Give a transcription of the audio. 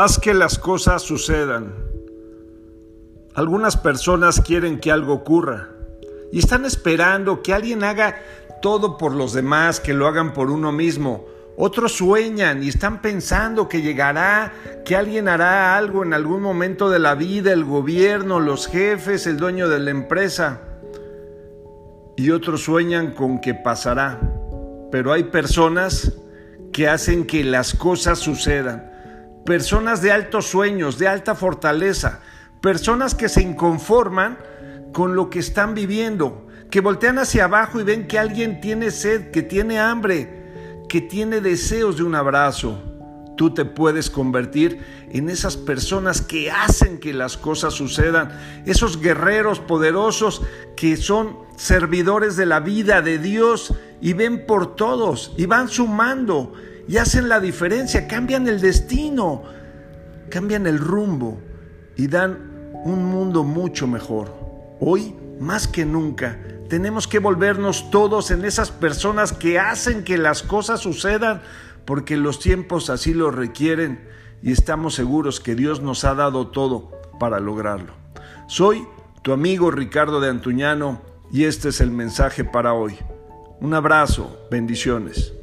Haz que las cosas sucedan. Algunas personas quieren que algo ocurra y están esperando que alguien haga todo por los demás, que lo hagan por uno mismo. Otros sueñan y están pensando que llegará, que alguien hará algo en algún momento de la vida, el gobierno, los jefes, el dueño de la empresa. Y otros sueñan con que pasará. Pero hay personas que hacen que las cosas sucedan personas de altos sueños, de alta fortaleza, personas que se inconforman con lo que están viviendo, que voltean hacia abajo y ven que alguien tiene sed, que tiene hambre, que tiene deseos de un abrazo. Tú te puedes convertir en esas personas que hacen que las cosas sucedan, esos guerreros poderosos que son servidores de la vida de Dios y ven por todos y van sumando y hacen la diferencia, cambian el destino, cambian el rumbo y dan un mundo mucho mejor. Hoy, más que nunca, tenemos que volvernos todos en esas personas que hacen que las cosas sucedan, porque los tiempos así lo requieren y estamos seguros que Dios nos ha dado todo para lograrlo. Soy tu amigo Ricardo de Antuñano y este es el mensaje para hoy. Un abrazo, bendiciones.